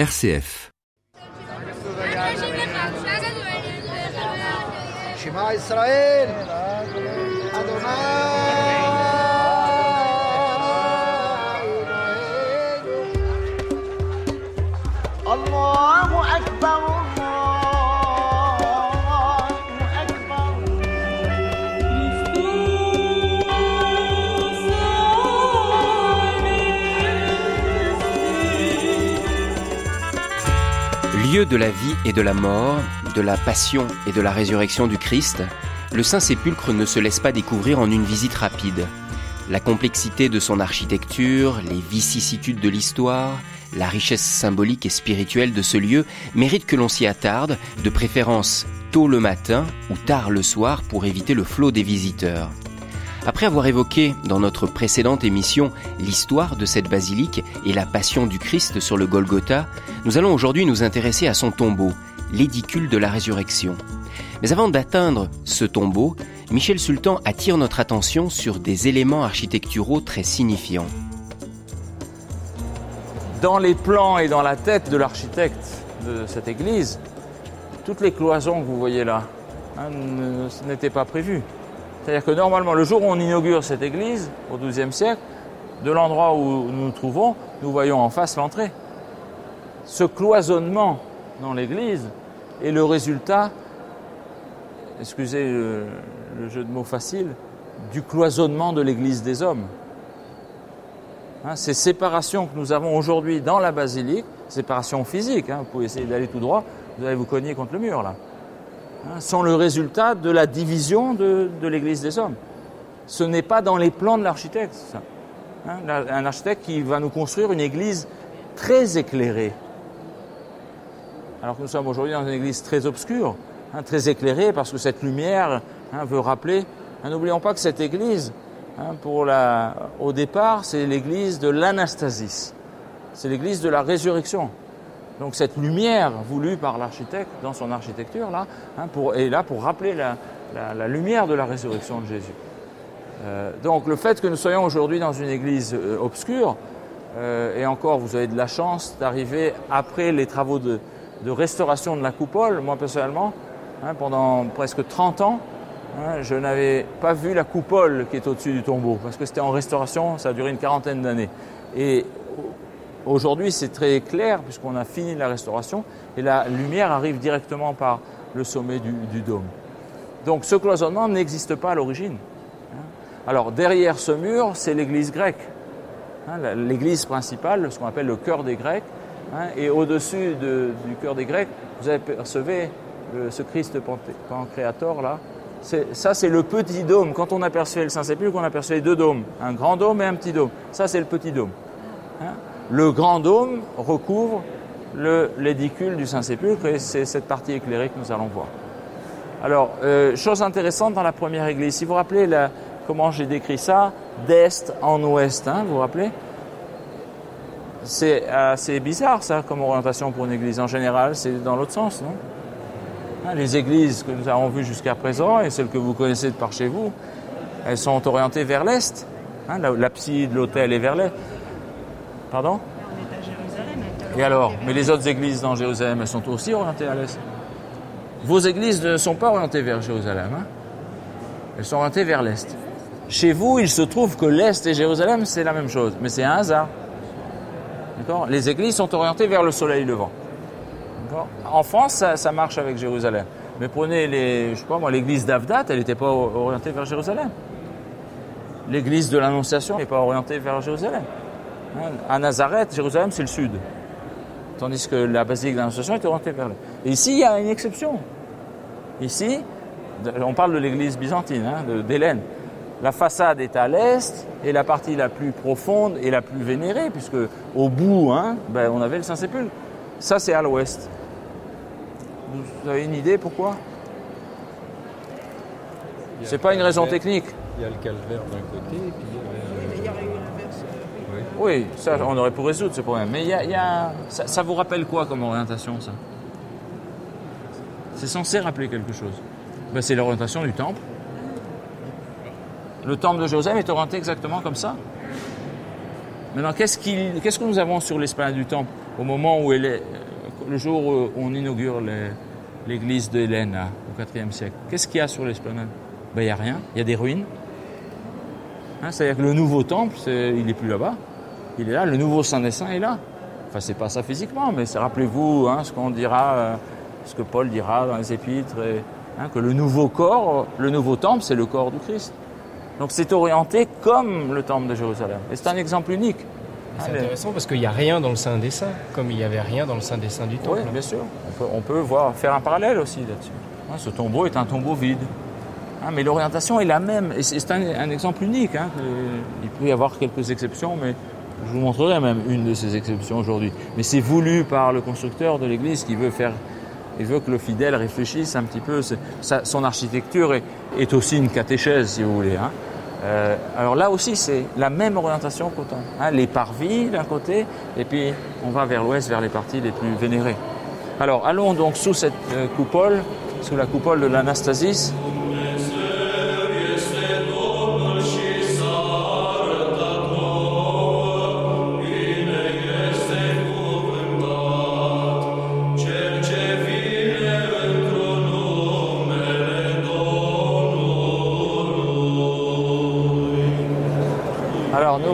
RCF. Lieu de la vie et de la mort, de la passion et de la résurrection du Christ, le Saint-Sépulcre ne se laisse pas découvrir en une visite rapide. La complexité de son architecture, les vicissitudes de l'histoire, la richesse symbolique et spirituelle de ce lieu méritent que l'on s'y attarde, de préférence tôt le matin ou tard le soir pour éviter le flot des visiteurs. Après avoir évoqué dans notre précédente émission l'histoire de cette basilique et la passion du Christ sur le Golgotha, nous allons aujourd'hui nous intéresser à son tombeau, l'édicule de la résurrection. Mais avant d'atteindre ce tombeau, Michel Sultan attire notre attention sur des éléments architecturaux très signifiants. Dans les plans et dans la tête de l'architecte de cette église, toutes les cloisons que vous voyez là hein, n'étaient pas prévues. C'est-à-dire que normalement, le jour où on inaugure cette église, au XIIe siècle, de l'endroit où nous nous trouvons, nous voyons en face l'entrée. Ce cloisonnement dans l'église est le résultat, excusez le, jeu de mots facile, du cloisonnement de l'église des hommes. Hein, ces séparations que nous avons aujourd'hui dans la basilique, séparations physiques, hein, vous pouvez essayer d'aller tout droit, vous allez vous cogner contre le mur là, hein, sont le résultat de la division de, de l'église des hommes. Ce n'est pas dans les plans de l'architecte. Hein, un architecte qui va nous construire une église très éclairée. Alors que nous sommes aujourd'hui dans une église très obscure, hein, très éclairée, parce que cette lumière hein, veut rappeler. N'oublions pas que cette église, au départ, c'est l'église de l'Anastasis. C'est l'église de la résurrection. Donc cette lumière voulue par l'architecte dans son architecture là, hein, est là pour rappeler la, lumière de la résurrection de Jésus. Euh, donc le fait que nous soyons aujourd'hui dans une église euh, obscure, euh, et encore vous avez de la chance d'arriver après les travaux de, de restauration de la coupole. Moi personnellement, hein, pendant presque 30 ans, hein, je n'avais pas vu la coupole qui est au-dessus du tombeau, parce que c'était en restauration, ça a duré une quarantaine d'années. Et Aujourd'hui, c'est très clair puisqu'on a fini la restauration et la lumière arrive directement par le sommet du, dôme. Donc ce cloisonnement n'existe pas à l'origine. hein. Alors derrière ce mur, c'est l'église grecque. Hein, L'église principale, ce qu'on appelle le cœur des Grecs. hein, et au-dessus de- du cœur des Grecs, vous apercevez le- ce Christ pancréator là. Ça, c'est le petit dôme. Quand on apercevait le Saint-Sépulcre, on apercevait deux dômes, un grand dôme et un petit dôme. Ça, c'est le petit dôme. Le grand dôme recouvre le- l'édicule du Saint-Sépulcre et c'est cette partie éclairée que nous allons voir. Alors, euh, chose intéressante dans la première église, si vous vous rappelez comment j'ai décrit ça, d'est en ouest, hein, vous vous rappelez? C'est assez bizarre ça comme orientation pour une église. En général, c'est dans l'autre sens, non? Hein, Les églises que nous avons vues jusqu'à présent et celles que vous connaissez de par chez vous, elles sont orientées vers l'est. Hein, la- L'abside, l'autel est vers l'est. Pardon Et alors Mais les autres églises dans Jérusalem, elles sont aussi orientées à l'est. Vos églises ne sont pas orientées vers Jérusalem. hein. Elles sont orientées vers l'est. Chez vous, il se trouve que l'est et Jérusalem, c'est la même chose. Mais c'est un hasard. D'accord? Les églises sont orientées vers le soleil levant. En France, ça, marche avec Jérusalem. Mais prenez les, l'église d'Avdat, elle n'était pas orientée vers Jérusalem. L'église de l'Annonciation n'est pas orientée vers Jérusalem. À Nazareth, Jérusalem, c'est le sud. Tandis que la basilique de l'Annonciation est orientée vers l'est. Et ici, il y a une exception. Ici, on parle de l'église byzantine, hein, d'Hélène. La façade est à l'est et la partie la plus profonde et la plus vénérée, puisque au bout, hein, ben, on avait le Saint-Sépulcre. Ça, c'est à l'ouest. Vous avez une idée pourquoi? C'est pas une raison technique. Il y a le calvaire d'un côté, et puis il y a Oui, ça, on aurait pu résoudre ce problème. Mais y a, ça, vous rappelle quoi comme orientation, ça? C'est censé rappeler quelque chose. Ben, c'est l'orientation du temple. Le temple de Jérusalem est orienté exactement comme ça. Maintenant, qu'est-ce, qu'il- qu'est-ce que nous avons sur l'esplanade du temple au moment où est, le jour où on inaugure l'église de Hélène là, au IVe siècle? Qu'est-ce qu'il y a sur l'esplanade? Ben, il n'y a rien. Il y a des ruines. Hein, c'est-à-dire que le nouveau temple, il n'est plus là-bas. Il est là. Le nouveau Saint des Saints est là. Enfin, c'est pas ça physiquement, mais rappelez-vous hein, ce qu'on dira, euh, ce que Paul dira dans les Épîtres, et, hein, que le nouveau corps, le nouveau temple, c'est le corps du Christ. Donc c'est orienté comme le temple de Jérusalem. Et c'est un exemple unique. C'est intéressant parce qu'il n'y a rien dans le Saint des Saints, comme il n'y avait rien dans le Saint des Saints du temple. Oui, bien sûr. On peut, on peut voir, faire un parallèle aussi là-dessus. Hein, ce tombeau est un tombeau vide. Hein, mais l'orientation est la même. Et c'est c'est un, un exemple unique. hein, que- il peut y avoir quelques exceptions, mais je vous montrerai même une de ces exceptions aujourd'hui. Mais c'est voulu par le constructeur de l'Église qui veut faire. Il veut que le fidèle réfléchisse un petit peu. Son architecture est, aussi une catéchèse, si vous voulez. hein. Euh, alors là aussi, c'est la même orientation qu'au temple. hein. les parvis d'un côté, et puis on va vers l'ouest, vers les parties les plus vénérées. Alors allons donc sous cette euh, coupole, sous la coupole de l'Anastasis.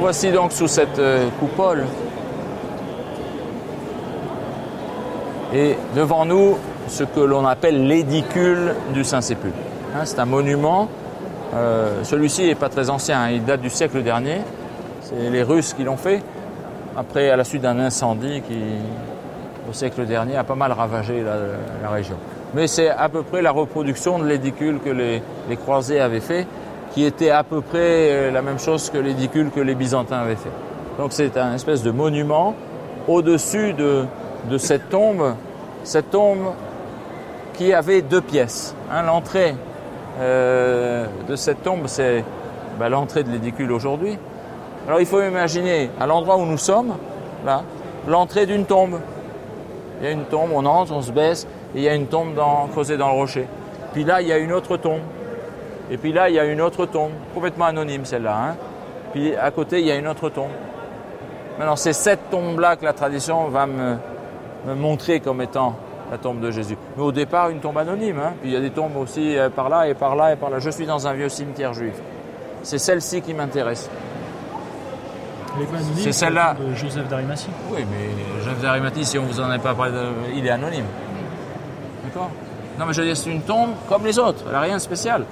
Voici donc sous cette euh, coupole. Et devant nous, ce que l'on appelle l'édicule du Saint-Sépulcre. Hein, c'est un monument. euh, Celui-ci n'est pas très ancien, hein, il date du siècle dernier. C'est les Russes qui l'ont fait, après à la suite d'un incendie qui, au siècle dernier, a pas mal ravagé la, région. Mais c'est à peu près la reproduction de l'édicule que les croisés avaient fait, qui était à peu près euh, la même chose que l'édicule que les Byzantins avaient fait. Donc c'est un espèce de monument au-dessus de, cette tombe, cette tombe qui avait deux pièces. Hein, l'entrée euh, de cette tombe, c'est ben, l'entrée de l'édicule aujourd'hui. Alors il faut imaginer, à l'endroit où nous sommes, là, l'entrée d'une tombe. Il y a une tombe, on entre, on se baisse, et il y a une tombe creusée dans le rocher. Puis là, il y a une autre tombe. Et puis là, il y a une autre tombe, complètement anonyme celle-là. hein. Puis à côté, il y a une autre tombe. Maintenant, c'est cette tombe-là que la tradition va me, me montrer comme étant la tombe de Jésus. Mais au départ, une tombe anonyme. hein. Puis il y a des tombes aussi euh, par là et par là et par là. Je suis dans un vieux cimetière juif. C'est celle-ci qui m'intéresse. C'est celle-là. de Joseph d'Arimathie. Oui, mais Joseph d'Arimathie, si on vous en a pas parlé, il est anonyme. D'accord? Non, mais je veux dire, c'est une tombe comme les autres. Elle n'a rien de spécial.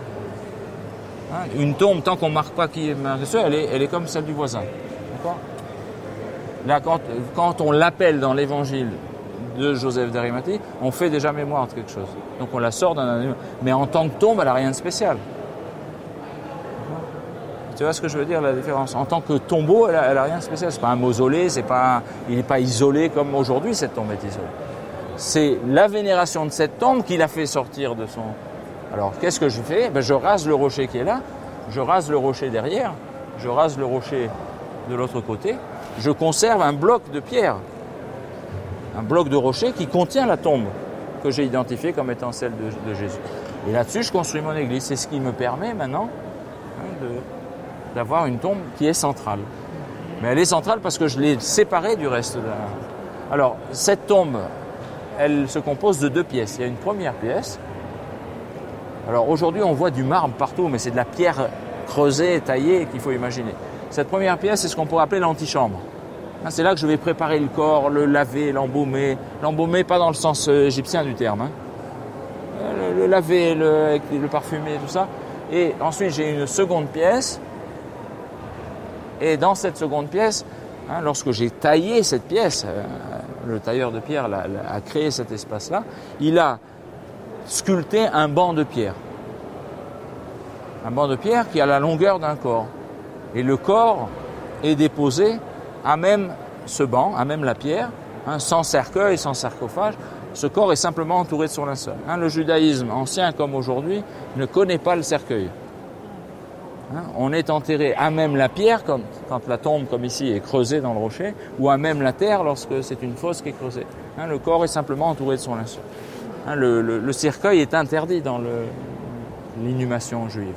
Hein, une tombe, tant qu'on ne marque pas qui est dessus, elle est, elle est comme celle du voisin. Là, quand, quand on l'appelle dans l'évangile de Joseph d'Arimathie, on fait déjà mémoire de quelque chose. Donc on la sort d'un. Mais en tant que tombe, elle n'a rien de spécial. Tu vois ce que je veux dire, la différence? En tant que tombeau, elle n'a rien de spécial. C'est pas un mausolée, pas, il n'est pas isolé comme aujourd'hui, cette tombe est isolée. C'est la vénération de cette tombe qui l'a fait sortir de son... Alors, qu'est-ce que je fais? Ben, Je rase le rocher qui est là, je rase le rocher derrière, je rase le rocher de l'autre côté, je conserve un bloc de pierre, un bloc de rocher qui contient la tombe que j'ai identifiée comme étant celle de, Jésus. Et là-dessus, je construis mon église. C'est ce qui me permet maintenant hein, d'avoir une tombe qui est centrale. Mais elle est centrale parce que je l'ai séparée du reste. Alors, cette tombe, elle se compose de deux pièces. Il y a une première pièce. Alors aujourd'hui, on voit du marbre partout, mais c'est de la pierre creusée, taillée qu'il faut imaginer. Cette première pièce, c'est ce qu'on pourrait appeler l'antichambre. Hein, C'est là que je vais préparer le corps, le laver, l'embaumer. L'embaumer, pas dans le sens euh, égyptien du terme. hein. Euh, Le, laver, le, parfumer, tout ça. Et ensuite, j'ai une seconde pièce et dans cette seconde pièce, hein, lorsque j'ai taillé cette pièce, euh, le tailleur de pierre l'a- a créé cet espace-là, il a sculpté un banc de pierre. Un banc de pierre qui a la longueur d'un corps. Et le corps est déposé à même ce banc, à même la pierre, hein, sans cercueil, sans sarcophage. Ce corps est simplement entouré de son linceul. Hein, le judaïsme, ancien comme aujourd'hui, ne connaît pas le cercueil. Hein, on est enterré à même la pierre, quand la tombe, comme ici, est creusée dans le rocher, ou à même la terre lorsque c'est une fosse qui est creusée. Le corps est simplement entouré de son linceul. Hein, le, cercueil est interdit dans l'inhumation juive.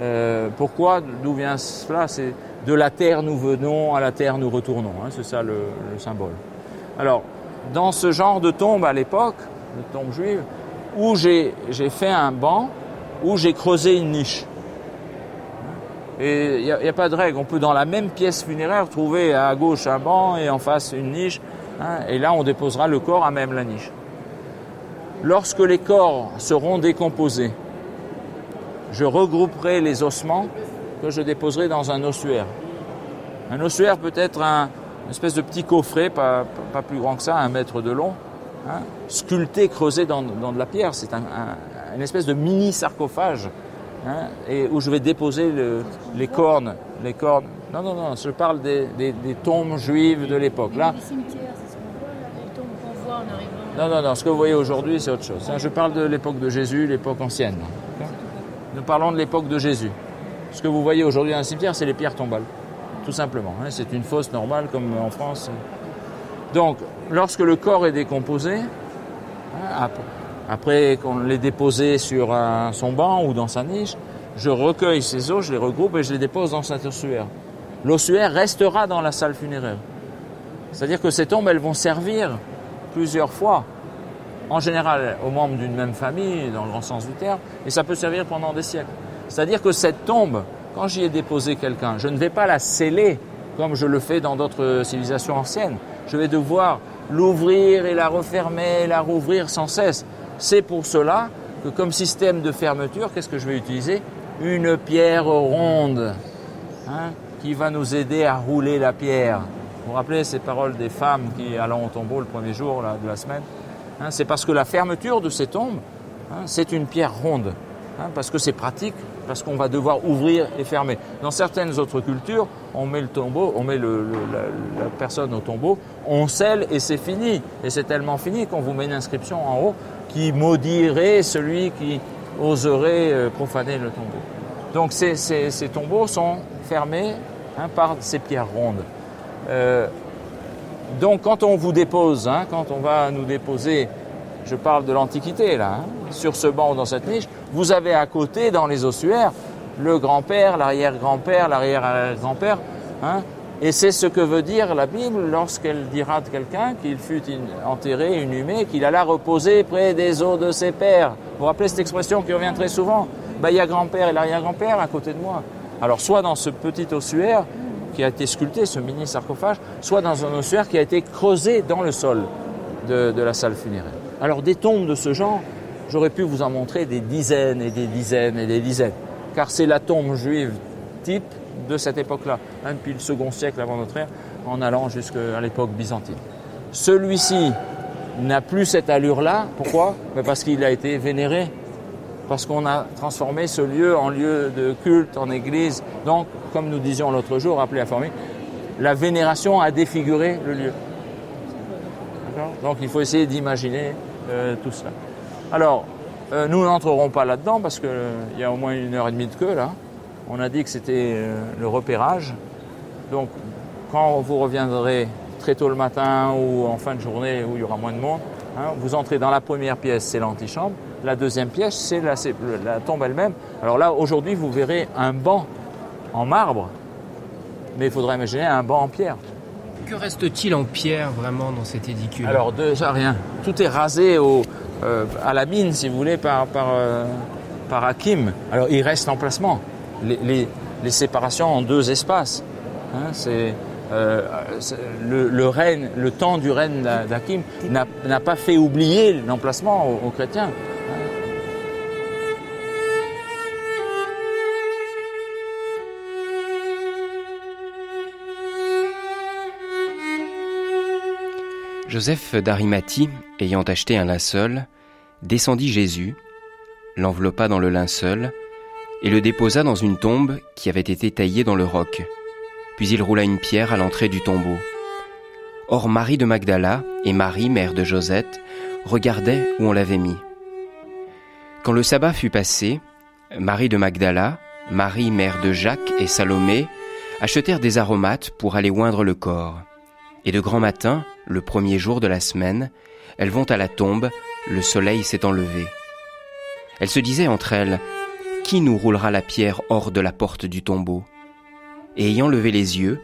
Euh, pourquoi D'où vient cela? C'est de la terre nous venons, à la terre nous retournons. hein, c'est ça le, le symbole. Alors, dans ce genre de tombe à l'époque, de tombe juive, où j'ai fait un banc, où j'ai creusé une niche. Et il n'y a pas de règle. On peut dans la même pièce funéraire trouver à gauche un banc et en face une niche. hein, et là, on déposera le corps à même la niche. Lorsque les corps seront décomposés, je regrouperai les ossements que je déposerai dans un ossuaire. Un ossuaire peut être un, une espèce de petit coffret, pas, pas plus grand que ça, un mètre de long, hein, sculpté, creusé dans, dans de la pierre. C'est un, un- une espèce de mini sarcophage hein, où je vais déposer le- les cornes. Les cornes. Non, non, non, je parle des, des- des tombes juives de l'époque. Là, Les cimetières, c'est ce qu'on voit là, les tombes qu'on voit en arrivant. Non, non, non, ce que vous voyez aujourd'hui, c'est autre chose. hein. Je parle de l'époque de Jésus, l'époque ancienne. Nous parlons de l'époque de Jésus. Ce que vous voyez aujourd'hui dans un cimetière, c'est les pierres tombales. Tout simplement. hein. C'est une fosse normale comme en France. Donc, lorsque le corps est décomposé, hein, ap- après qu'on l'ait déposé sur son banc ou dans sa niche, je recueille ces os, je les regroupe et je les dépose dans cet ossuaire. L'ossuaire restera dans la salle funéraire. C'est-à-dire que ces tombes, elles vont servir plusieurs fois, en général aux membres d'une même famille, dans le grand sens du terme, et ça peut servir pendant des siècles. C'est-à-dire que cette tombe, quand j'y ai déposé quelqu'un, je ne vais pas la sceller comme je le fais dans d'autres civilisations anciennes. Je vais devoir l'ouvrir et la refermer, la rouvrir sans cesse. C'est pour cela que comme système de fermeture, qu'est-ce que je vais utiliser? Une pierre ronde hein, qui va nous aider à rouler la pierre. Vous vous rappelez ces paroles des femmes qui allant au tombeau le premier jour de la semaine Hein, C'est parce que la fermeture de ces tombes, hein, c'est une pierre ronde. hein, parce que c'est pratique, parce qu'on va devoir ouvrir et fermer. Dans certaines autres cultures, on met le tombeau, on met la, personne au tombeau, on scelle et c'est fini. Et c'est tellement fini qu'on vous met une inscription en haut qui maudirait celui qui oserait euh, profaner le tombeau. Donc ces, ces- ces tombeaux sont fermés par ces pierres rondes. Euh, donc quand on vous dépose, hein, quand on va nous déposer, je parle de l'Antiquité là, hein, sur ce banc ou dans cette niche, vous avez à côté dans les ossuaires le grand-père, l'arrière-grand-père, l'arrière-grand-père. hein, et c'est ce que veut dire la Bible lorsqu'elle dira de quelqu'un qu'il fut enterré, inhumé, qu'il alla reposer près des os de ses pères. Vous vous rappelez cette expression qui revient très souvent? Ben, Il y a grand-père et l'arrière-grand-père à côté de moi. Alors soit dans ce petit ossuaire qui a été sculpté, ce mini sarcophage, soit dans un ossuaire qui a été creusé dans le sol de, la salle funéraire. Alors des tombes de ce genre, j'aurais pu vous en montrer des dizaines et des dizaines et des dizaines, car c'est la tombe juive type de cette époque-là, hein, depuis le second siècle avant notre ère, en allant jusqu'à l'époque byzantine. Celui-ci n'a plus cette allure-là. Pourquoi? Ben Parce qu'il a été vénéré, parce qu'on a transformé ce lieu en lieu de culte, en église. Donc, comme nous disions l'autre jour, rappelez la formule, la vénération a défiguré le lieu. Donc, il faut essayer d'imaginer euh, tout cela. Alors, euh, nous n'entrerons pas là-dedans parce qu'il y a au moins une heure et demie de queue là. On a dit que c'était euh, le repérage. Donc, quand vous reviendrez très tôt le matin ou en fin de journée où il y aura moins de monde, hein, vous entrez dans la première pièce, c'est l'antichambre. La deuxième pièce, c'est la, tombe elle-même. Alors là, aujourd'hui, vous verrez un banc en marbre, mais il faudra imaginer un banc en pierre. Que reste-t-il en pierre vraiment dans cet édicule? Alors déjà rien. Tout est rasé au, euh, à la mine, si vous voulez, par, par, euh, par Hakim. Alors il reste l'emplacement. Les, les, les séparations en deux espaces. Hein, c'est, euh, le, le règne, le temps du règne d'Hakim n'a n'a pas fait oublier l'emplacement aux, aux chrétiens. Joseph d'Arimathie, ayant acheté un linceul, descendit Jésus, l'enveloppa dans le linceul et le déposa dans une tombe qui avait été taillée dans le roc. Puis il roula une pierre à l'entrée du tombeau. Or Marie de Magdala et Marie, mère de Josette, regardaient où on l'avait mis. Quand le sabbat fut passé, Marie de Magdala, Marie, mère de Jacques et Salomé, achetèrent des aromates pour aller oindre le corps. Et de grand matin, le premier jour de la semaine, elles vont à la tombe, le soleil s'étant levé. Elles se disaient entre elles, Qui nous roulera la pierre hors de la porte du tombeau? Et ayant levé les yeux,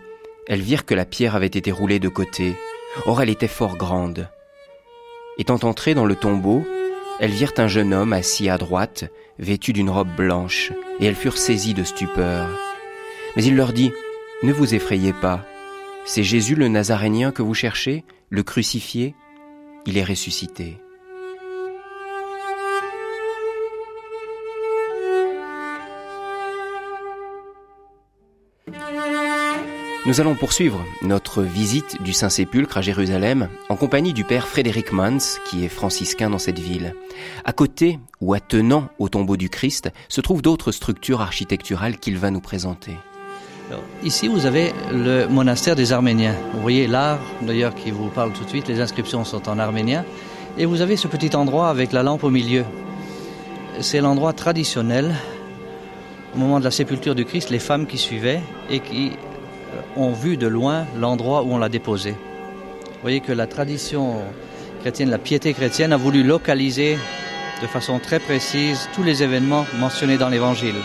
elles virent que la pierre avait été roulée de côté. Or elle était fort grande. Étant entrées dans le tombeau, elles virent un jeune homme assis à droite, vêtu d'une robe blanche, et elles furent saisies de stupeur. Mais il leur dit, Ne vous effrayez pas, c'est Jésus le Nazarénien que vous cherchez, le crucifié, il est ressuscité. Nous allons poursuivre notre visite du Saint-Sépulcre à Jérusalem en compagnie du père Frédéric Mans, qui est franciscain dans cette ville. À côté, ou attenant au tombeau du Christ, se trouvent d'autres structures architecturales qu'il va nous présenter. Ici, vous avez le monastère des Arméniens. Vous voyez l'art, d'ailleurs, qui vous parle tout de suite. Les inscriptions sont en arménien. Et vous avez ce petit endroit avec la lampe au milieu. C'est l'endroit traditionnel. Au moment de la sépulture du Christ, les femmes qui suivaient et qui ont vu de loin l'endroit où on l'a déposé. Vous voyez que la tradition chrétienne, la piété chrétienne a voulu localiser de façon très précise tous les événements mentionnés dans l'Évangile.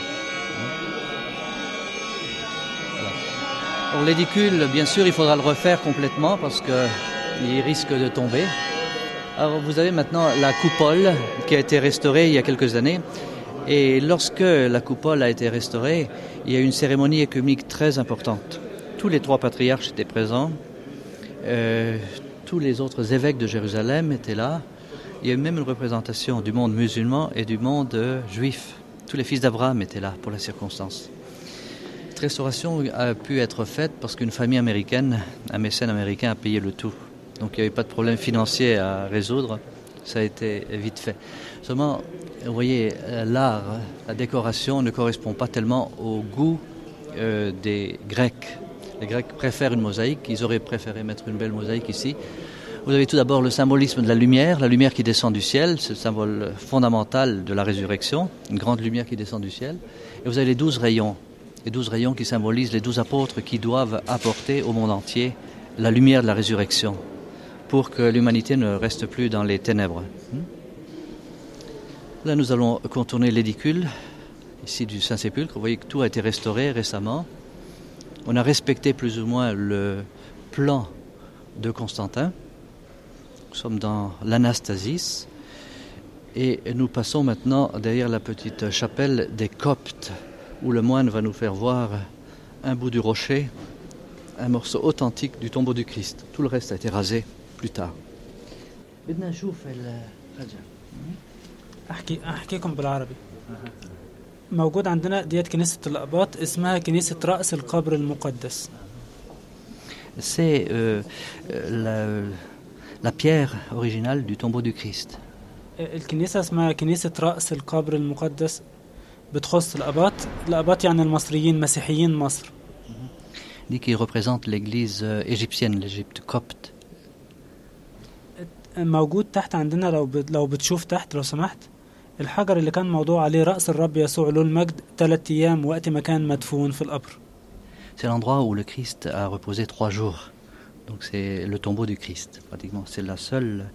Pour l'édicule, bien sûr, il faudra le refaire complètement parce qu'il risque de tomber. Alors vous avez maintenant la coupole qui a été restaurée il y a quelques années. Et lorsque la coupole a été restaurée, il y a eu une cérémonie écuménique très importante. Tous les trois patriarches étaient présents. Euh, tous les autres évêques de Jérusalem étaient là. Il y a eu même une représentation du monde musulman et du monde euh, juif. Tous les fils d'Abraham étaient là pour la circonstance. Cette restauration a pu être faite parce qu'une famille américaine, un mécène américain, a payé le tout. Donc il n'y avait pas de problème financier à résoudre. Ça a été vite fait. Seulement, vous voyez, l'art, la décoration ne correspond pas tellement au goût euh, des Grecs. Les Grecs préfèrent une mosaïque, ils auraient préféré mettre une belle mosaïque ici. Vous avez tout d'abord le symbolisme de la lumière, la lumière qui descend du ciel, c'est le symbole fondamental de la résurrection, une grande lumière qui descend du ciel. Et vous avez les douze rayons, les douze rayons qui symbolisent les douze apôtres qui doivent apporter au monde entier la lumière de la résurrection pour que l'humanité ne reste plus dans les ténèbres. Là, nous allons contourner l'édicule, ici du Saint-Sépulcre. Vous voyez que tout a été restauré récemment. On a respecté plus ou moins le plan de Constantin. Nous sommes dans l'Anastasis. Et nous passons maintenant derrière la petite chapelle des Coptes, où le moine va nous faire voir un bout du rocher, un morceau authentique du tombeau du Christ. Tout le reste a été rasé plus tard. بدنا نشوف الرجل احكي احكيكم بالعربي موجود عندنا ديت كنيسة الأقباط اسمها كنيسة رأس القبر المقدس C'est euh, la, la pierre originale du tombeau du Christ. الكنيسة اسمها كنيسة رأس القبر المقدس بتخص الأقباط الأقباط يعني المصريين مسيحيين مصر qu'il représente l'église euh, égyptienne, l'Égypte copte. موجود تحت عندنا لو لو بتشوف تحت لو سمحت الحجر اللي كان موضوع عليه رأس الرب يسوع له المجد ثلاث أيام وقت ما كان مدفون في القبر C'est l'endroit où le Christ a reposé trois jours. Donc c'est le tombeau du Christ, pratiquement. C'est la seule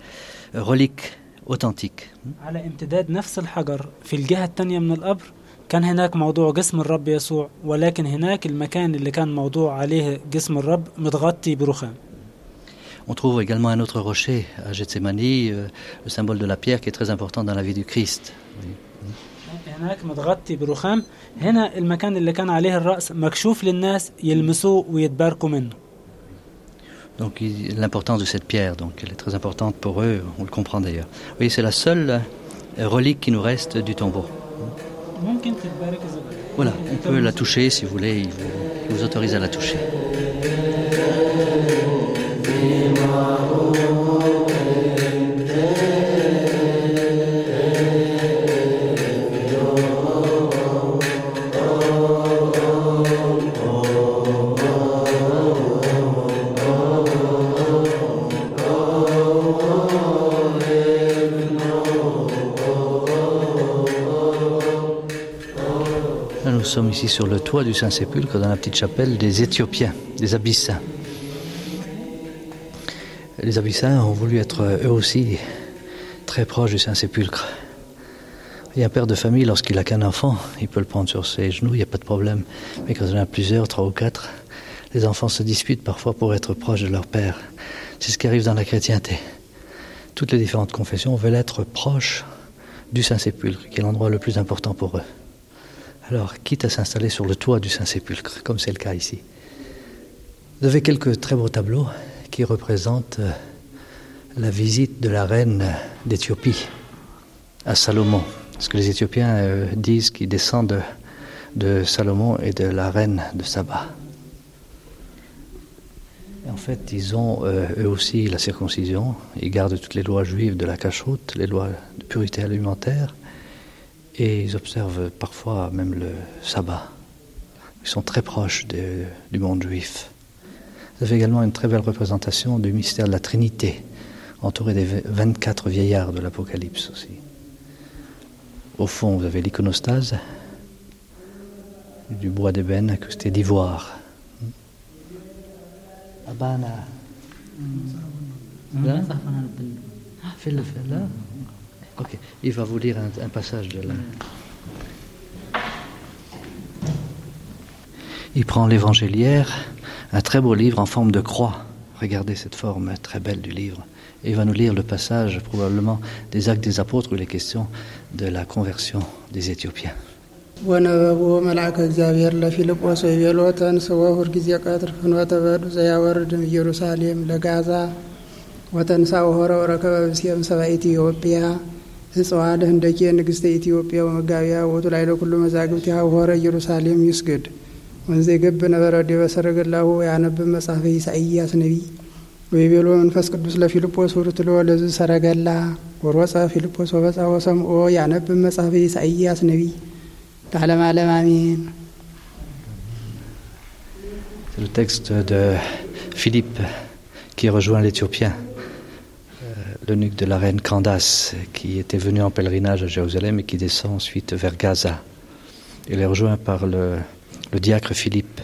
euh, relique authentique. على امتداد نفس الحجر في الجهة التانية من القبر كان هناك موضوع جسم الرب يسوع ولكن هناك المكان اللي كان موضوع عليه جسم الرب متغطي برخام On trouve également un autre rocher à Gethsemane, euh, le symbole de la pierre qui est très important dans la vie du Christ. هناك متغطي برخام هنا المكان اللي كان عليه الرأس مكشوف للناس يلمسوه ويتباركوا منه Donc il- l'importance de cette pierre, donc elle est très importante pour eux, on le comprend d'ailleurs. Oui, c'est la seule euh, relique qui nous reste du tombeau. Voilà, on peut la toucher si vous voulez, il vous, autorise à la toucher. Nous sommes ici sur le toit du Saint-Sépulcre, dans la petite chapelle des Éthiopiens, des Abyssins. Les Abyssins ont voulu être eux aussi très proches du Saint-Sépulcre. Et un père de famille, lorsqu'il a qu'un enfant, il peut le prendre sur ses genoux, il n'y a pas de problème. Mais quand il en a plusieurs, trois ou quatre, les enfants se disputent parfois pour être proches de leur père. C'est ce qui arrive dans la chrétienté. Toutes les différentes confessions veulent être proches du Saint-Sépulcre, qui est l'endroit le plus important pour eux. Alors, quitte à s'installer sur le toit du Saint-Sépulcre, comme c'est le cas ici. Vous avez quelques très beaux tableaux qui représentent euh, la visite de la reine d'Éthiopie à Salomon. Parce que les Éthiopiens euh, disent qu'ils descendent de, Salomon et de la reine de Saba. En fait, ils ont euh, eux aussi la circoncision. Ils gardent toutes les lois juives de la cachoute, les lois de pureté alimentaire. Et ils observent parfois même le sabbat. Ils sont très proches de- du monde juif. Vous avez également une très belle représentation du mystère de la Trinité, entouré des 24 vieillards de l'Apocalypse aussi. Au fond, vous avez l'iconostase, du bois d'ébène incrusté d'ivoire. Abana. Là Fais-le, fais-le. Ok, il va vous lire un, un passage de là. Il prend l'évangéliaire, un très beau livre en forme de croix. Regardez cette forme très belle du livre. Et il va nous lire le passage probablement des actes des apôtres où il est question de la conversion des Éthiopiens. ወነበቦ መልአከ እግዚአብሔር ለፊልጶስ ወይቤሎ ተንሥኦ ሁልጊዜ ቀትር ፍኖተ በዱ ዘያወርድም ኢየሩሳሌም ለጋዛ ወተንሳ ወሆረ ወረከበ ብእሲም ሰብአ ኢትዮጵያ እጽዋድ ህንደኬ ንግሥተ ኢትዮጵያ ወመጋቢያ ወቱ ላይ ለኩሉ መዛግብት ሆረ ኢየሩሳሌም ይስግድ ወንዘ ይገብ ነበረ ዲበ ሰረገላሁ ያነብብ መጽሐፈ ኢሳይያስ ነቢይ። ወይቤሎ መንፈስ ቅዱስ ለፊልጶስ ውርትሎ ለዝ ሰረገላ። ወሮጸ ፊልጶስ ወበጻ ወሰምኦ ያነብብ መጽሐፈ ኢሳይያስ ነቢይ። ለዓለም ዓለም አሜን። C'est le texte de Philippe qui l'eunuque de la reine Candace, qui était venu en pèlerinage à Jérusalem et qui descend ensuite vers Gaza. Il est rejoint par le, diacre Philippe.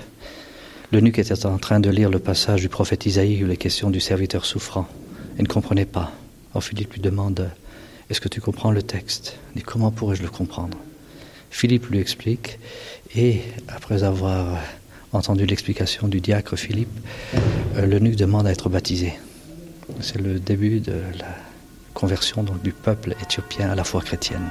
L'eunuque était en train de lire le passage du prophète Isaïe où il est question du serviteur souffrant. Il ne comprenait pas. Alors Philippe lui demande Est-ce que tu comprends le texte? Il dit Comment pourrais-je le comprendre? Philippe lui explique, et après avoir entendu l'explication du diacre Philippe, euh, l'eunuque demande à être baptisé. C'est le début de la conversion donc, du peuple éthiopien à la foi chrétienne.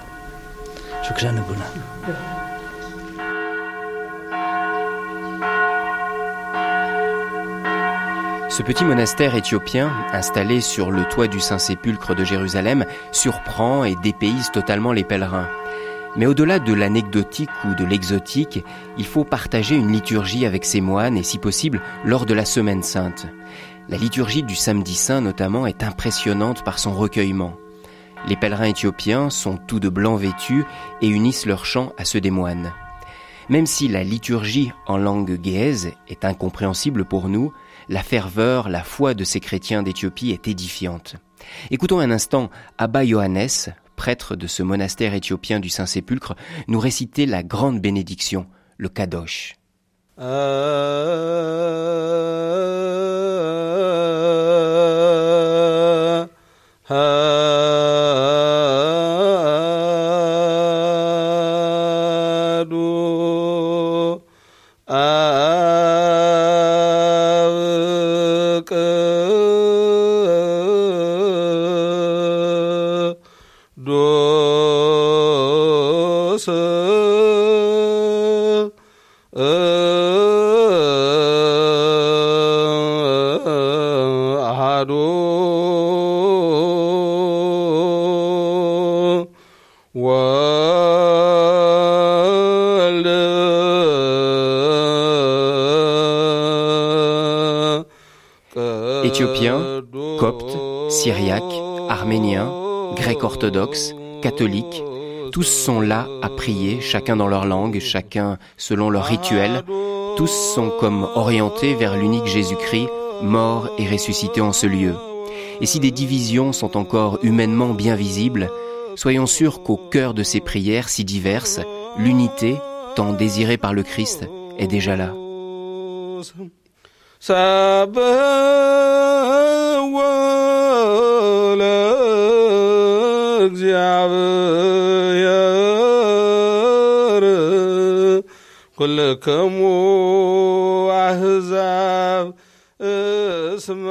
Ce petit monastère éthiopien, installé sur le toit du Saint-Sépulcre de Jérusalem, surprend et dépayse totalement les pèlerins. Mais au-delà de l'anecdotique ou de l'exotique, il faut partager une liturgie avec ses moines et si possible lors de la Semaine Sainte. La liturgie du Samedi Saint notamment est impressionnante par son recueillement. Les pèlerins éthiopiens sont tous de blanc vêtus et unissent leurs chants à ceux des moines. Même si la liturgie en langue géaise est incompréhensible pour nous, la ferveur, la foi de ces chrétiens d'Éthiopie est édifiante. Écoutons un instant Abba Johannes, prêtre de ce monastère éthiopien du Saint-Sépulcre, nous réciter la grande bénédiction, le Kadosh. Éthiopiens, orthodoxes, catholiques, tous sont là à prier, chacun dans leur langue, chacun selon leur rituel. Tous sont comme orientés vers l'unique Jésus-Christ, mort et ressuscité en ce lieu. Et si des divisions sont encore humainement bien visibles, soyons sûrs qu'au cœur de ces prières si diverses, l'unité, tant désirée par le Christ, est déjà là. እግዚአብሔር ኩልክሙ አሕዛብ እስመ